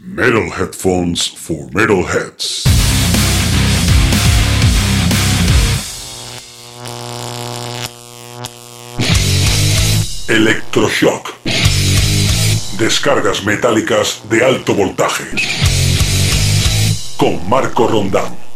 Metal Headphones for Metalheads. Electroshock. Descargas metálicas de alto voltaje. Con Marco Rondán.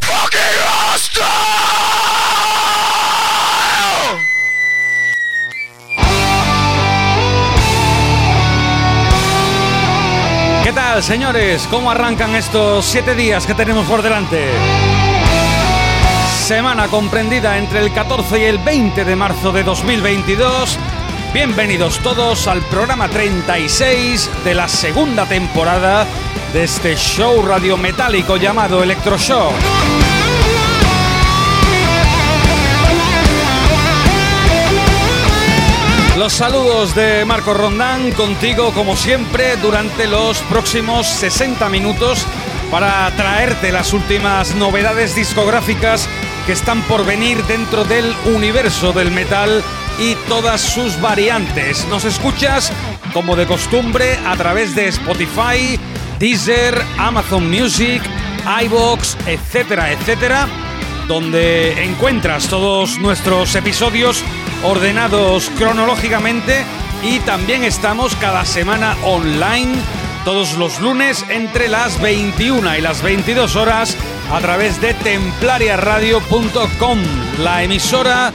Señores? ¿Cómo arrancan estos siete días que tenemos por delante? Semana comprendida entre el 14 y el 20 de marzo de 2022. Bienvenidos todos al programa 36 de la segunda temporada de este show radiometálico llamado Electroshock. Los saludos de Marco Rondán contigo como siempre durante los próximos 60 minutos para traerte las últimas novedades discográficas que están por venir dentro del universo del metal y todas sus variantes. Nos escuchas como de costumbre a través de Spotify, Deezer, Amazon Music, iBox, etcétera, etcétera, donde encuentras todos nuestros episodios ordenados cronológicamente y también estamos cada semana online todos los lunes entre las 21 y las 22 horas a través de templariaradio.com, la emisora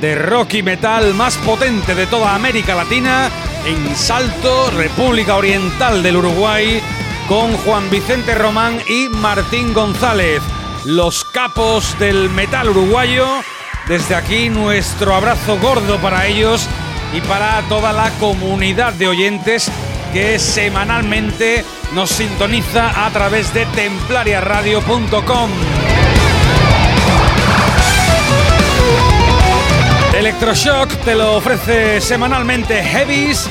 de rock y metal más potente de toda América Latina, en Salto, República Oriental del Uruguay, con Juan Vicente Román y Martín González, los capos del metal uruguayo. Desde aquí nuestro abrazo gordo para ellos y para toda la comunidad de oyentes que semanalmente nos sintoniza a través de templariaradio.com. Electroshock te lo ofrece semanalmente Heavies,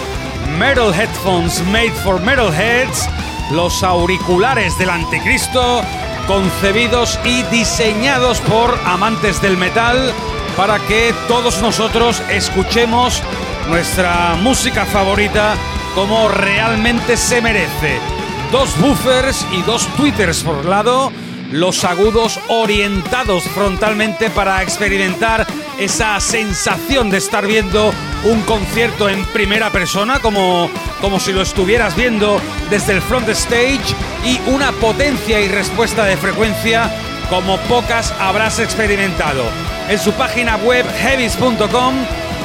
Metal Headphones Made for Metalheads, los auriculares del anticristo, concebidos y diseñados por amantes del metal para que todos nosotros escuchemos nuestra música favorita como realmente se merece. Dos buffers y dos tweeters por lado, los agudos orientados frontalmente para experimentar esa sensación de estar viendo un concierto en primera persona, como, como si lo estuvieras viendo desde el front stage, y una potencia y respuesta de frecuencia como pocas habrás experimentado. En su página web heavis.com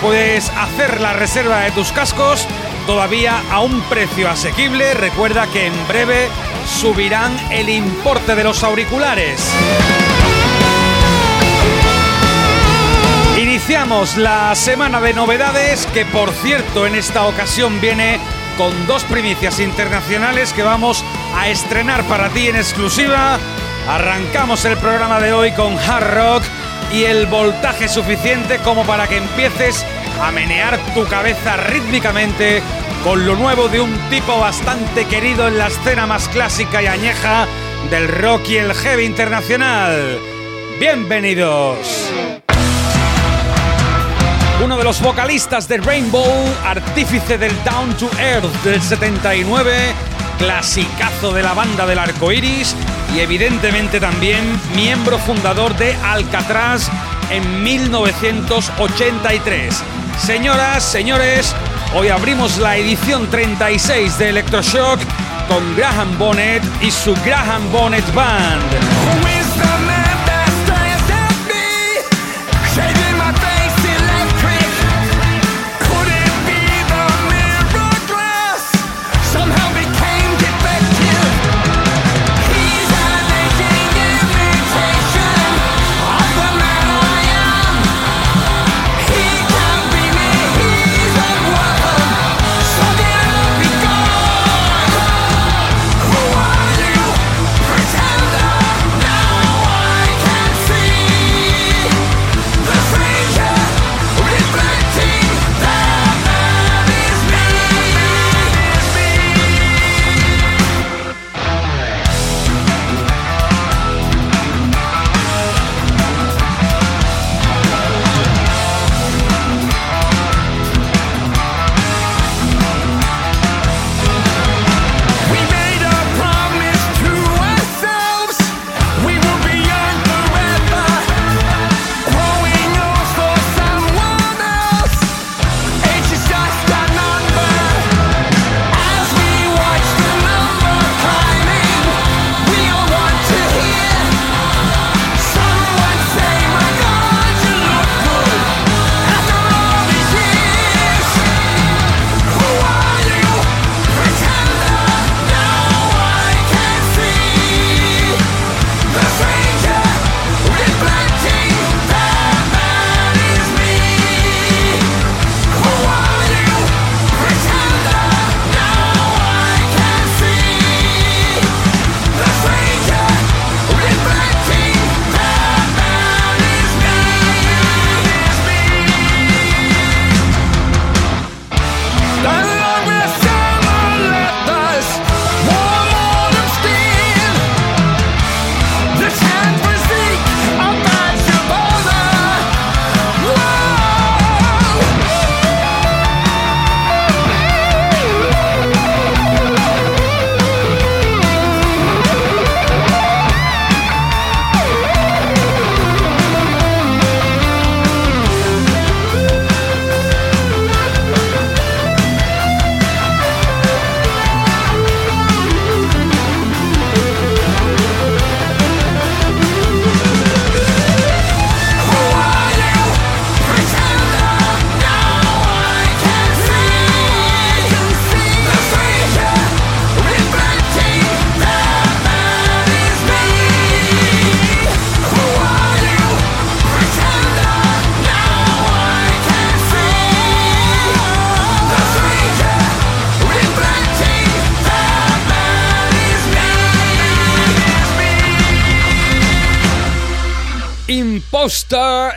puedes hacer la reserva de tus cascos todavía a un precio asequible. Recuerda que en breve subirán el importe de los auriculares. Iniciamos la semana de novedades que por cierto en esta ocasión viene con dos primicias internacionales que vamos a estrenar para ti en exclusiva. Arrancamos el programa de hoy con hard rock y el voltaje suficiente como para que empieces a menear tu cabeza rítmicamente con lo nuevo de un tipo bastante querido en la escena más clásica y añeja del rock y el heavy internacional. Bienvenidos. Uno de los vocalistas de Rainbow, artífice del Down to Earth del 79, clasicazo de la banda del arco iris y evidentemente también miembro fundador de Alcatraz en 1983. Señoras, señores, hoy abrimos la edición 36 de Electroshock con Graham Bonnet y su Graham Bonnet Band.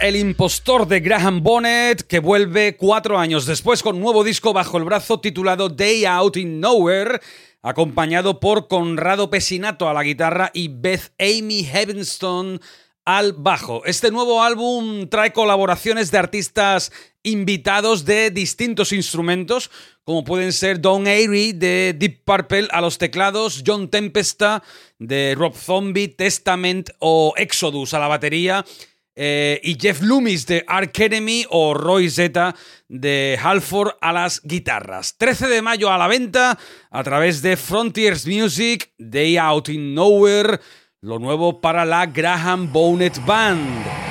El impostor de Graham Bonnet, que vuelve cuatro años después con nuevo disco bajo el brazo titulado Day Out in Nowhere, acompañado por Conrado Pesinato a la guitarra y Beth Amy Heavenstone al bajo. Este nuevo álbum trae colaboraciones de artistas invitados de distintos instrumentos, como pueden ser Don Airy de Deep Purple a los teclados, John Tempesta de Rob Zombie, Testament o Exodus a la batería. Eh, y Jeff Loomis de Ark Enemy o Roy Zeta de Halford a las guitarras. 13 de mayo a la venta a través de Frontiers Music, Day Out in Nowhere, lo nuevo para la Graham Bonnet Band.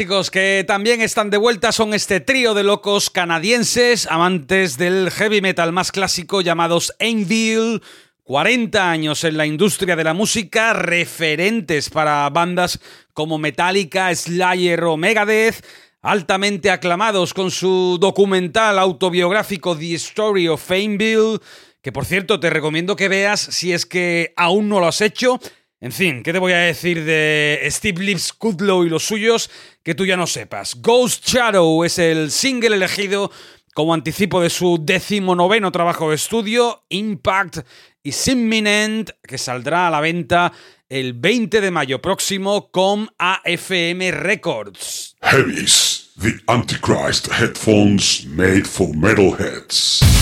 Clásicos que también están de vuelta son este trío de locos canadienses, amantes del heavy metal más clásico llamados Anvil. 40 años en la industria de la música, referentes para bandas como Metallica, Slayer o Megadeth, altamente aclamados con su documental autobiográfico The Story of Anvil, que por cierto te recomiendo que veas si es que aún no lo has hecho. En fin, ¿qué te voy a decir de Steve Lips Kudlow y los suyos que tú ya no sepas? Ghost Shadow es el single elegido como anticipo de su decimonoveno trabajo de estudio, Impact is Imminent, que saldrá a la venta el 20 de mayo próximo con AFM Records. Heavies, the Antichrist headphones made for metalheads.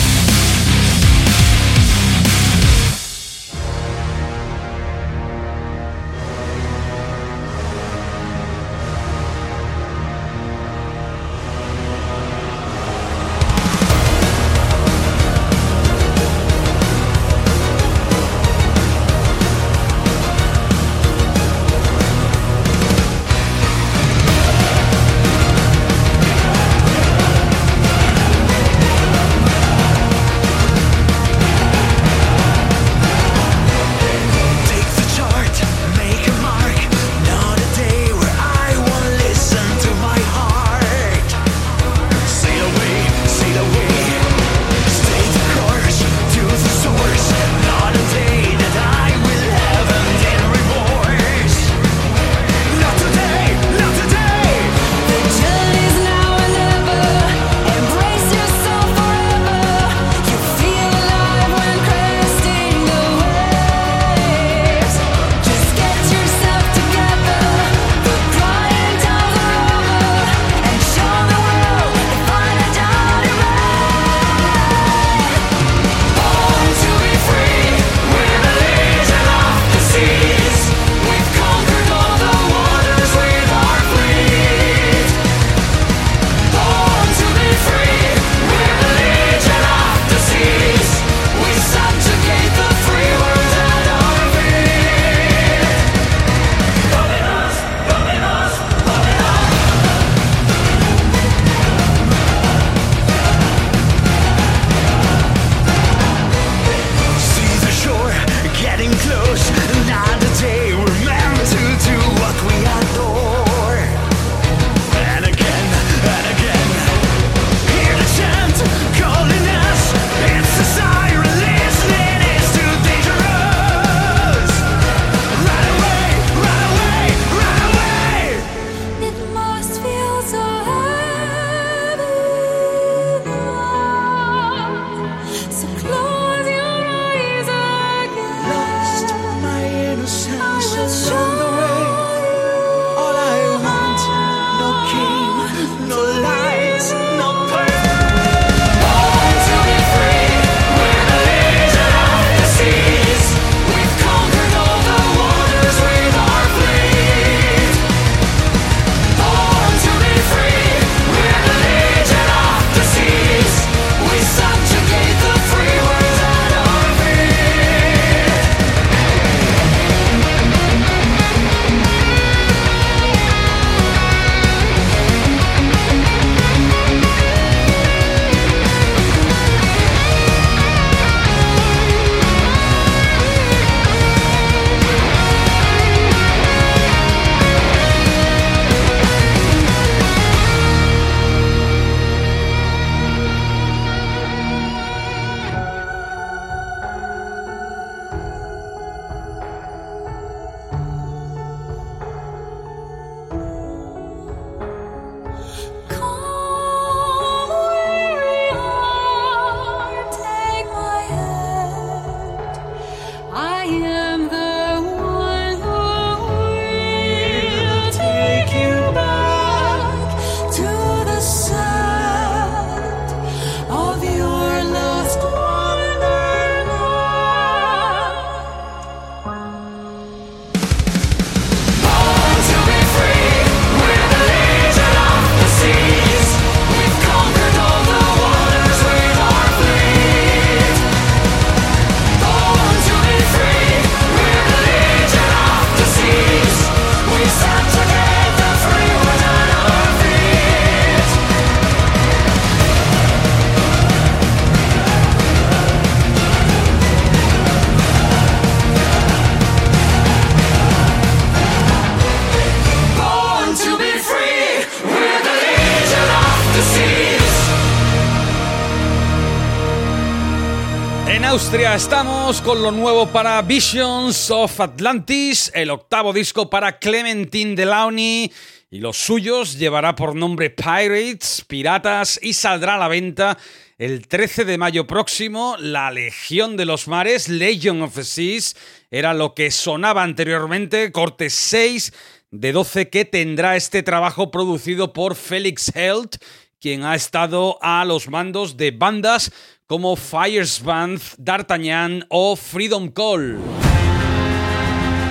Austria estamos con lo nuevo para Visions of Atlantis, el octavo disco para Clementine Delaunay y los suyos llevará por nombre Pirates, Piratas y saldrá a la venta el 13 de mayo próximo. La Legión de los Mares, Legion of the Seas, era lo que sonaba anteriormente, corte 6 de 12 que tendrá este trabajo producido por Felix Held, quien ha estado a los mandos de bandas como Firesband, D'Artagnan o Freedom Call.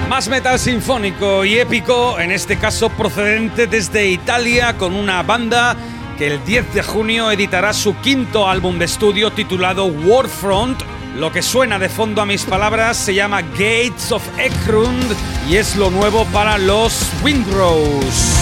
Más metal sinfónico y épico, en este caso procedente desde Italia con una banda que el 10 de junio editará su quinto álbum de estudio titulado Warfront. Lo que suena de fondo a mis palabras se llama Gates of Ekrund y es lo nuevo para los Windrose.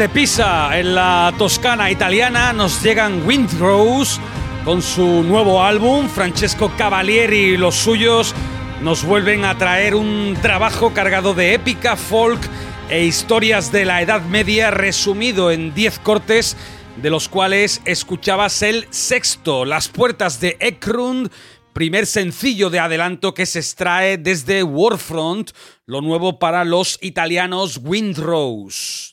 Desde Pisa, en la Toscana italiana, nos llegan Windrose con su nuevo álbum. Francesco Cavalieri y los suyos nos vuelven a traer un trabajo cargado de épica, folk e historias de la Edad Media resumido en 10 cortes, de los cuales escuchabas el sexto, Las puertas de Ekrund, primer sencillo de adelanto que se extrae desde Warfront, lo nuevo para los italianos Windrose.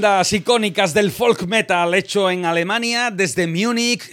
Bandas icónicas del folk metal hecho en Alemania desde Múnich,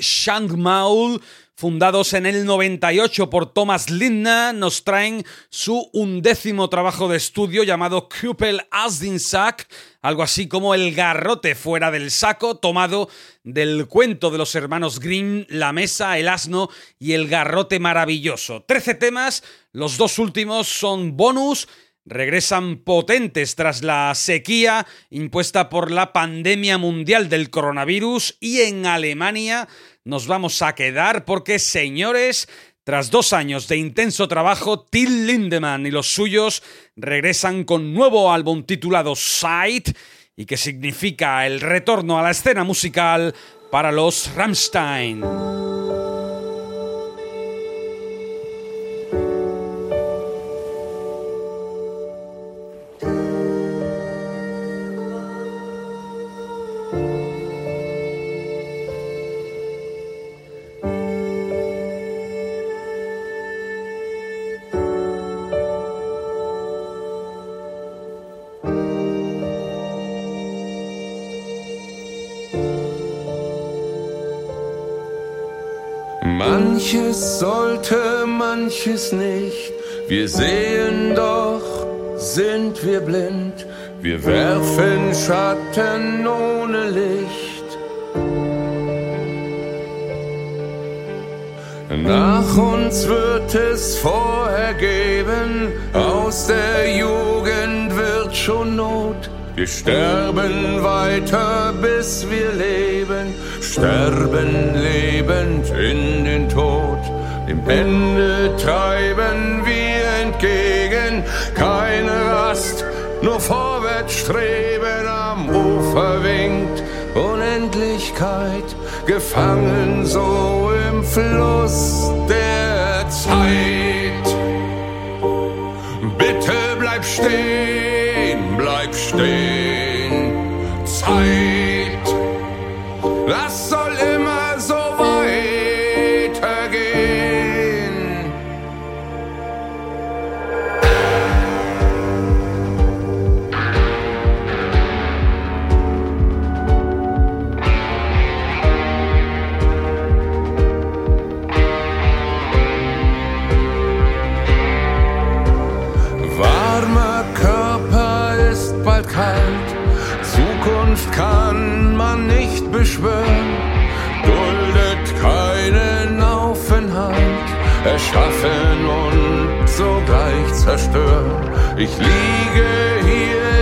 Maul, fundados en el 98 por Thomas Lindner, nos traen su undécimo trabajo de estudio llamado Kuppel aus den Sack, algo así como el garrote fuera del saco, tomado del cuento de los hermanos Grimm, La Mesa, El Asno y El Garrote Maravilloso. Trece temas, los dos últimos son bonus, regresan potentes tras la sequía impuesta por la pandemia mundial del coronavirus y en Alemania nos vamos a quedar porque, señores, tras dos años de intenso trabajo, Till Lindemann y los suyos regresan con nuevo álbum titulado Sight y que significa el retorno a la escena musical para los Rammstein. Manches nicht. Wir sehen doch, sind wir blind. Wir werfen Schatten ohne Licht. Nach uns wird es vorher geben, aus der Jugend wird schon Not. Wir sterben weiter, bis wir leben sterben lebend in den Tod. Dem Ende treiben wir entgegen, keine Rast, nur vorwärts streben am Ufer winkt Unendlichkeit, gefangen so im Fluss der Zeit. Bitte bleib stehen, bleib stehen, Zeit. Beschwören, duldet keinen Aufenthalt, erschaffen und sogleich zerstören. Ich liege hier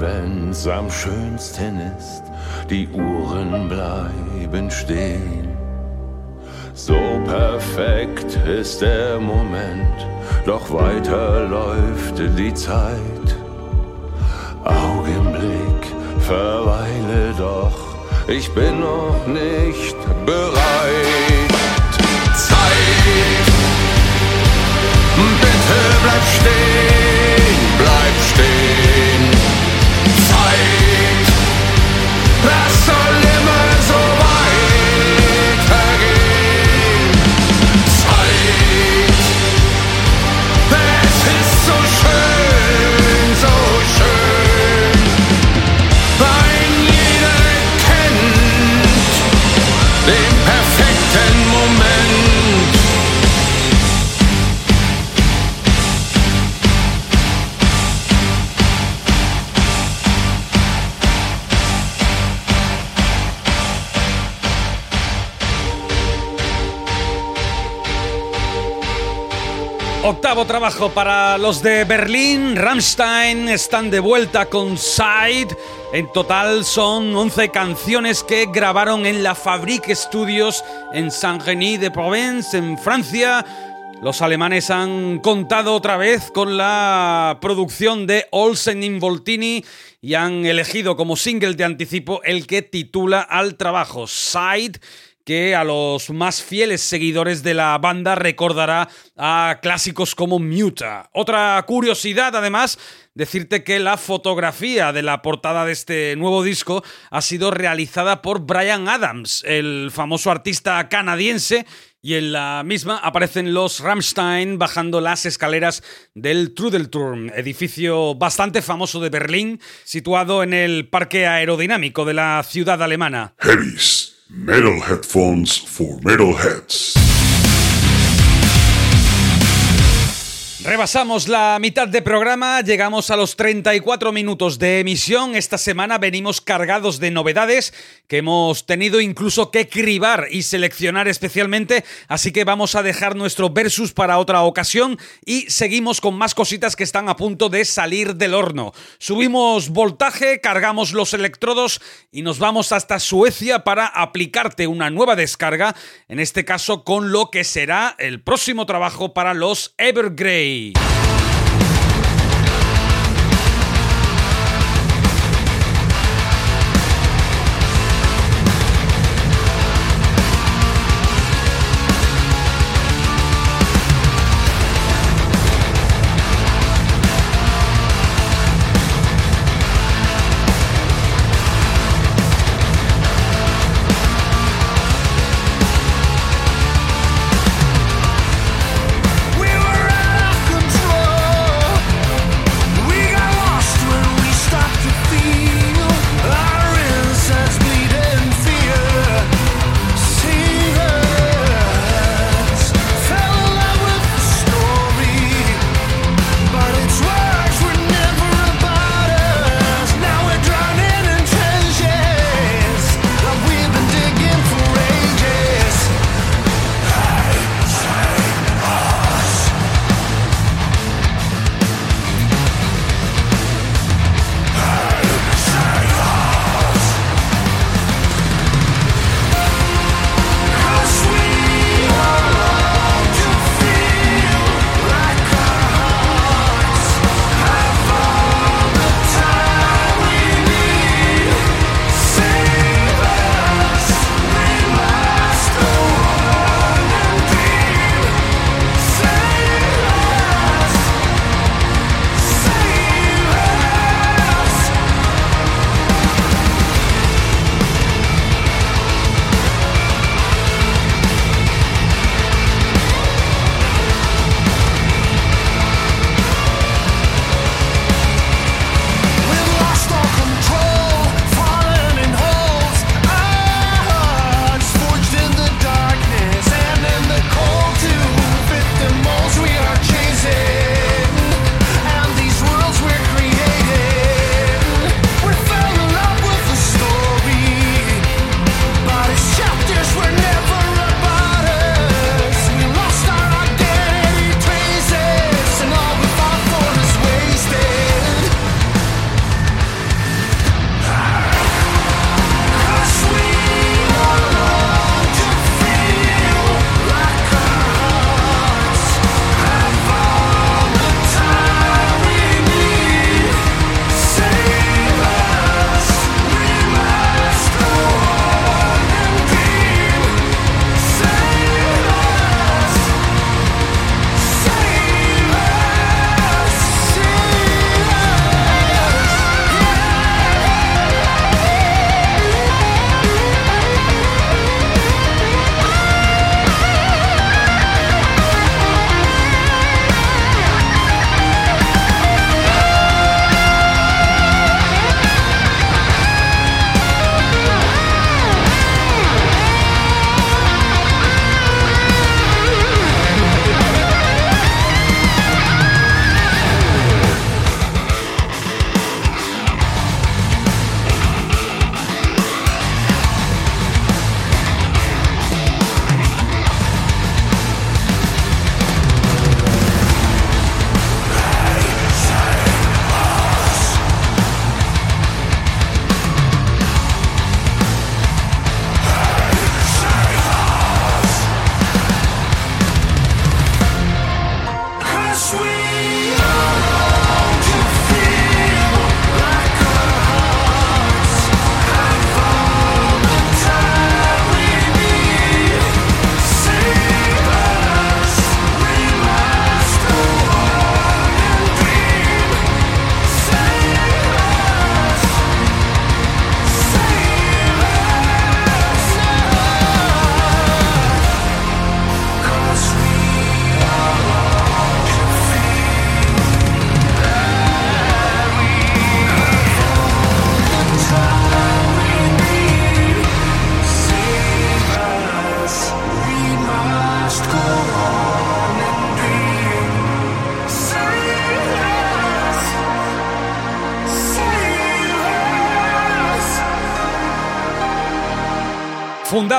wenn's am schönsten ist, die Uhren bleiben stehen. So perfekt ist der Moment, doch weiter läuft die Zeit. Augenblick, verweile doch, ich bin noch nicht bereit. Zeit, bitte bleib stehen, bleib stehen. Octavo trabajo para los de Berlín. Rammstein están de vuelta con Side. En total son 11 canciones que grabaron en la Fabrique Studios en Saint-Genis de Provence, en Francia. Los alemanes han contado otra vez con la producción de Olsen Involtini y han elegido como single de anticipo el que titula al trabajo Side que a los más fieles seguidores de la banda recordará a clásicos como Muta. Otra curiosidad, además, decirte que la fotografía de la portada de este nuevo disco ha sido realizada por Brian Adams, el famoso artista canadiense, y en la misma aparecen los Rammstein bajando las escaleras del Trudelturm, edificio bastante famoso de Berlín, situado en el parque aerodinámico de la ciudad alemana. Metal headphones for metalheads. Rebasamos la mitad de programa, llegamos a los 34 minutos de emisión. Esta semana venimos cargados de novedades que hemos tenido incluso que cribar y seleccionar especialmente, así que vamos a dejar nuestro versus para otra ocasión y seguimos con más cositas que están a punto de salir del horno. Subimos voltaje, cargamos los electrodos y nos vamos hasta Suecia para aplicarte una nueva descarga, en este caso con lo que será el próximo trabajo para los Evergrey. Hey.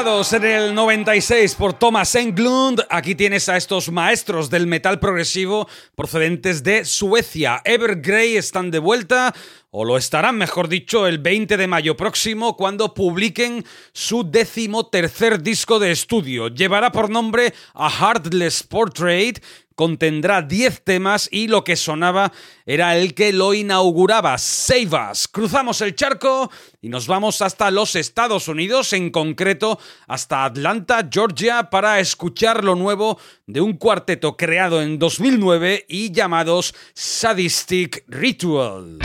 En el 96 por Thomas Englund, aquí tienes a estos maestros del metal progresivo procedentes de Suecia. Evergrey están de vuelta, o lo estarán, mejor dicho, el 20 de mayo próximo cuando publiquen su décimo tercer disco de estudio. Llevará por nombre A Heartless Portrait contendrá 10 temas y lo que sonaba era el que lo inauguraba, Save Us. Cruzamos el charco y nos vamos hasta los Estados Unidos, en concreto hasta Atlanta, Georgia, para escuchar lo nuevo de un cuarteto creado en 2009 y llamados Sadistic Ritual.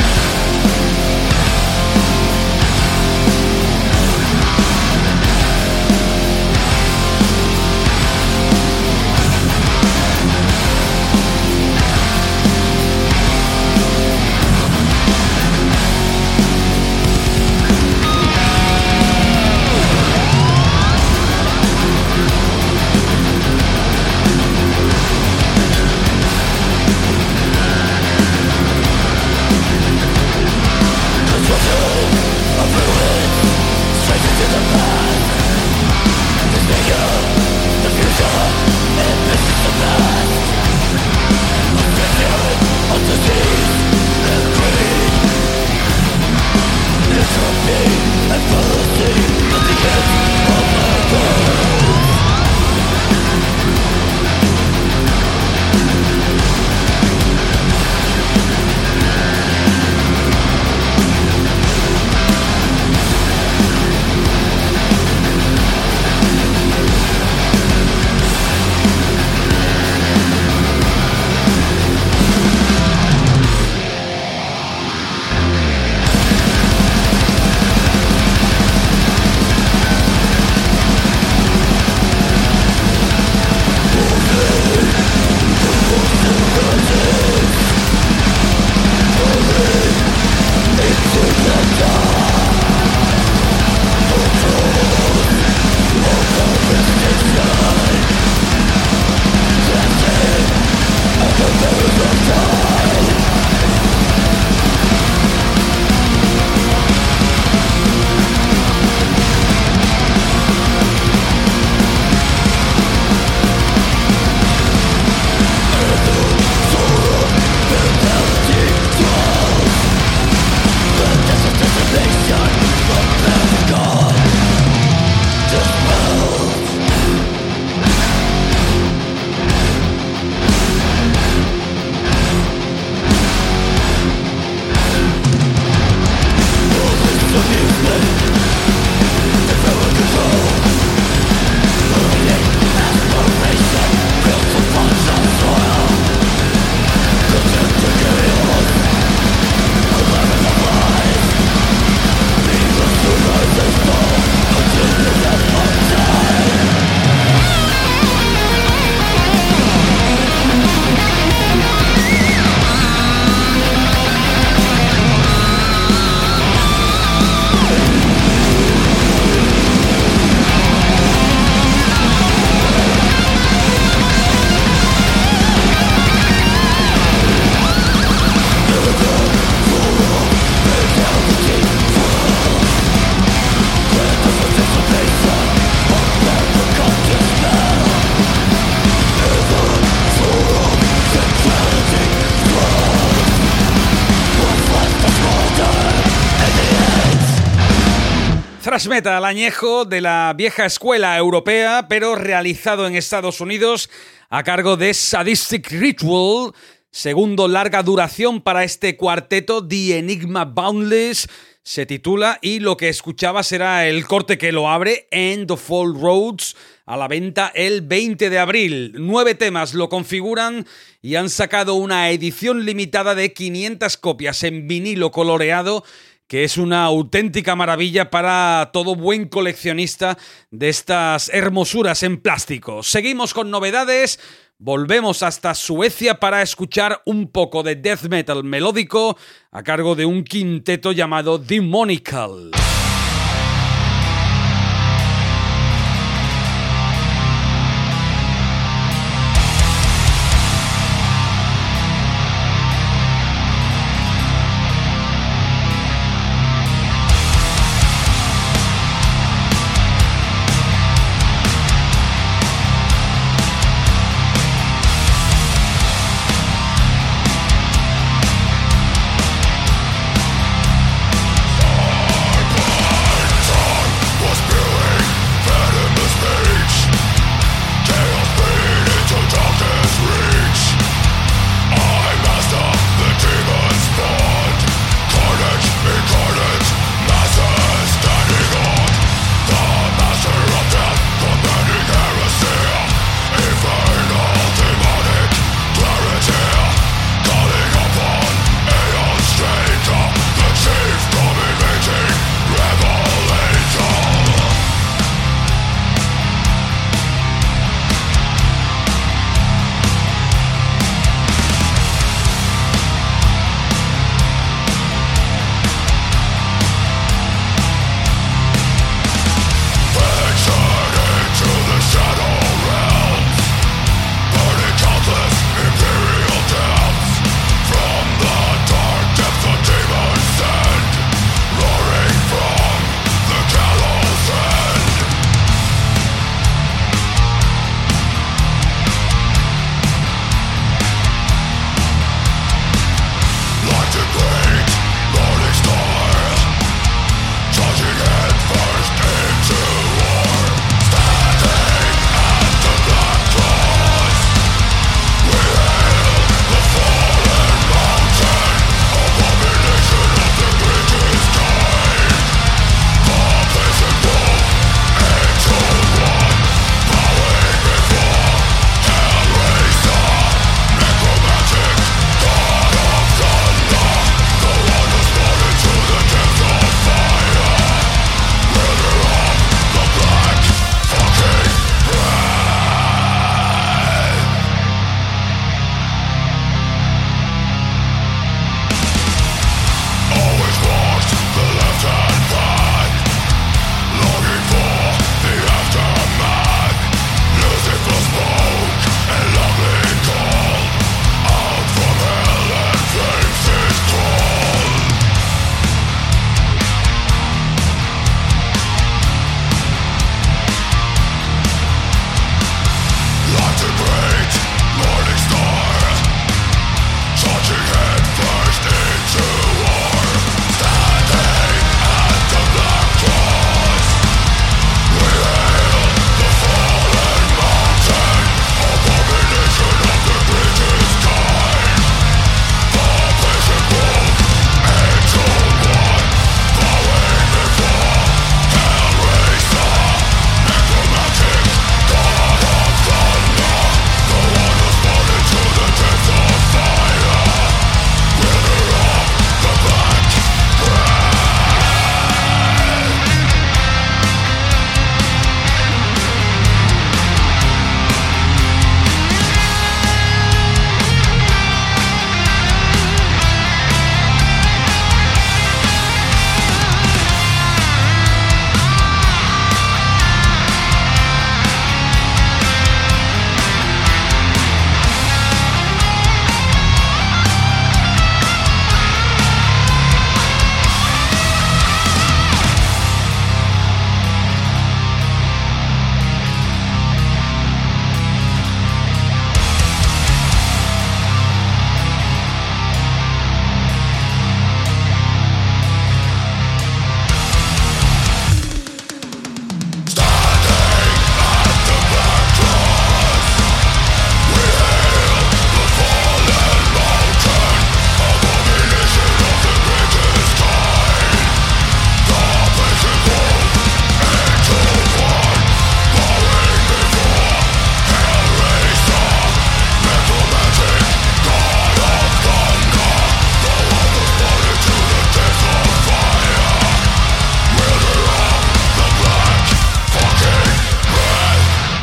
Thrash metal añejo de la vieja escuela europea, pero realizado en Estados Unidos a cargo de Sadistic Ritual, segundo larga duración para este cuarteto, The Enigma Boundless, se titula y lo que escuchaba será el corte que lo abre, End of All Roads, a la venta el 20 de abril. Nueve temas lo configuran y han sacado una edición limitada de 500 copias en vinilo coloreado que es una auténtica maravilla para todo buen coleccionista de estas hermosuras en plástico. Seguimos con novedades. Volvemos hasta Suecia para escuchar un poco de death metal melódico a cargo de un quinteto llamado Demonical.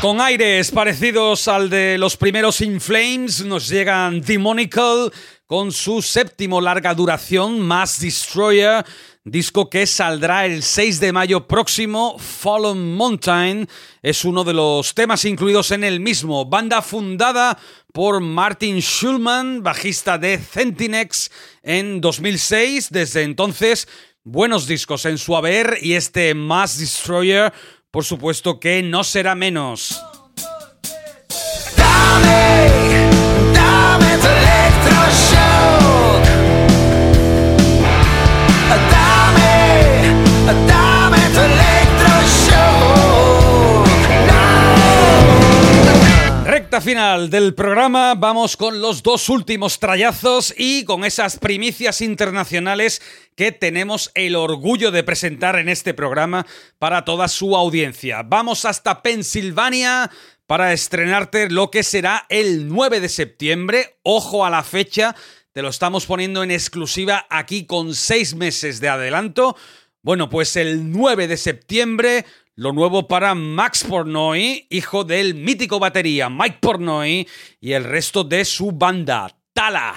Con aires parecidos al de los primeros In Flames, nos llegan Demonical con su séptimo larga duración, Mass Destroyer, disco que saldrá el 6 de mayo próximo. Fallen Mountain es uno de los temas incluidos en el mismo, banda fundada por Martin Schulman, bajista de Centinex en 2006. Desde entonces, buenos discos en su haber y este Mass Destroyer, por supuesto que no será menos. Dame, dame Final del programa, vamos con los dos últimos trayazos y con esas primicias internacionales que tenemos el orgullo de presentar en este programa para toda su audiencia. Vamos hasta Pensilvania para estrenarte lo que será el 9 de septiembre. Ojo a la fecha, te lo estamos poniendo en exclusiva aquí con seis meses de adelanto. Bueno, pues el 9 de septiembre, lo nuevo para Max Pornoy, hijo del mítico batería Mike Pornoy y el resto de su banda, Tala.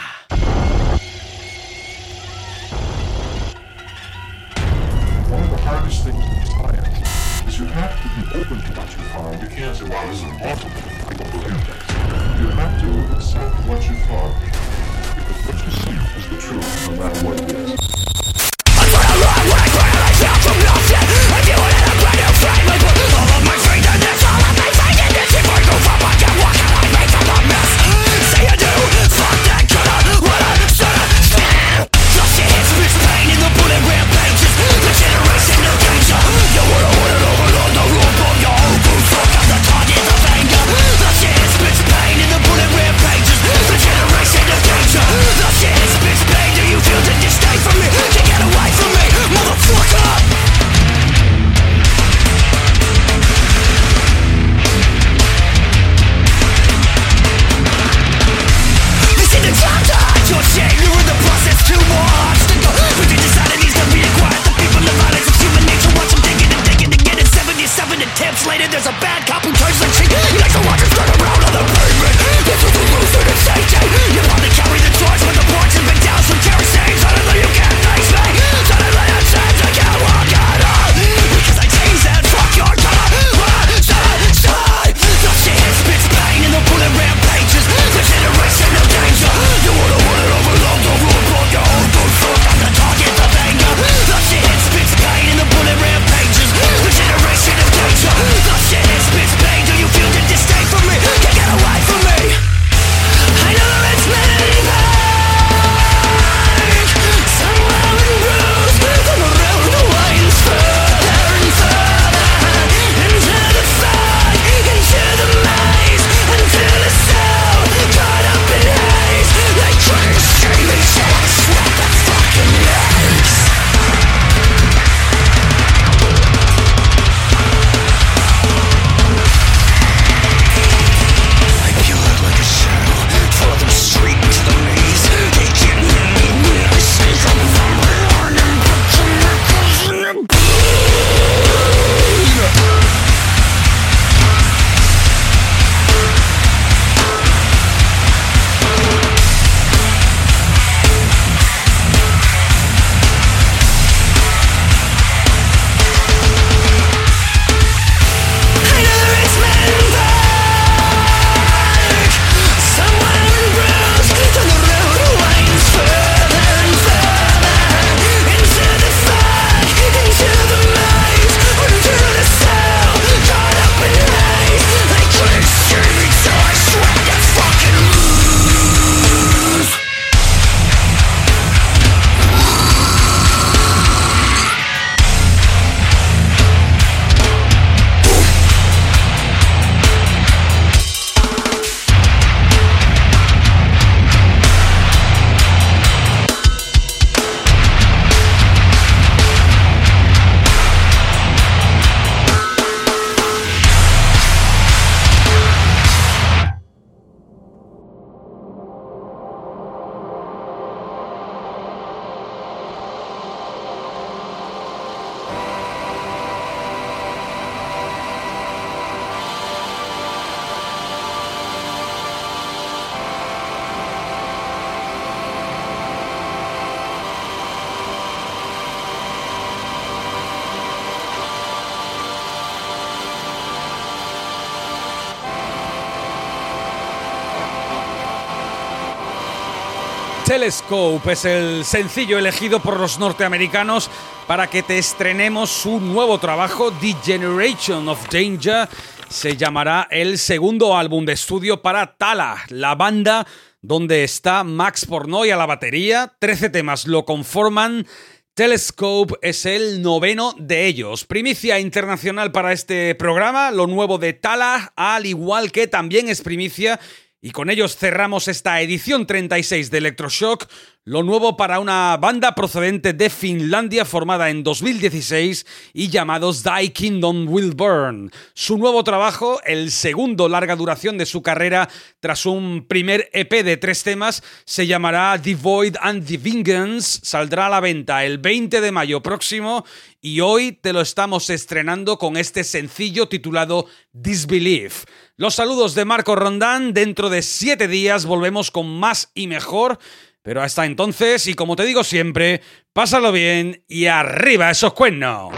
Telescope es el sencillo elegido por los norteamericanos para que te estrenemos su nuevo trabajo, The Generation of Danger. Se llamará el segundo álbum de estudio para Tala, la banda donde está Max Pornoy a la batería. Trece temas lo conforman. Telescope es el noveno de ellos. Primicia internacional para este programa, lo nuevo de Tala, al igual que también es primicia y con ellos cerramos esta edición 36 de Electroshock, lo nuevo para una banda procedente de Finlandia formada en 2016 y llamados Die Kingdom Will Burn. Su nuevo trabajo, el segundo larga duración de su carrera tras un primer EP de tres temas, se llamará The Void and the Vengeance, saldrá a la venta el 20 de mayo próximo y hoy te lo estamos estrenando con este sencillo titulado Disbelief. Los saludos de Marco Rondán, dentro de siete días volvemos con más y mejor, pero hasta entonces, y como te digo siempre, pásalo bien y arriba esos cuernos.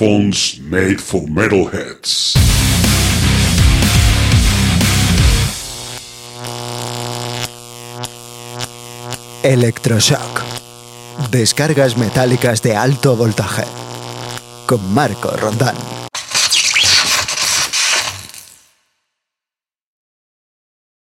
Made for metalheads. Electroshock. Descargas metálicas de alto voltaje. Con Marco Rondán.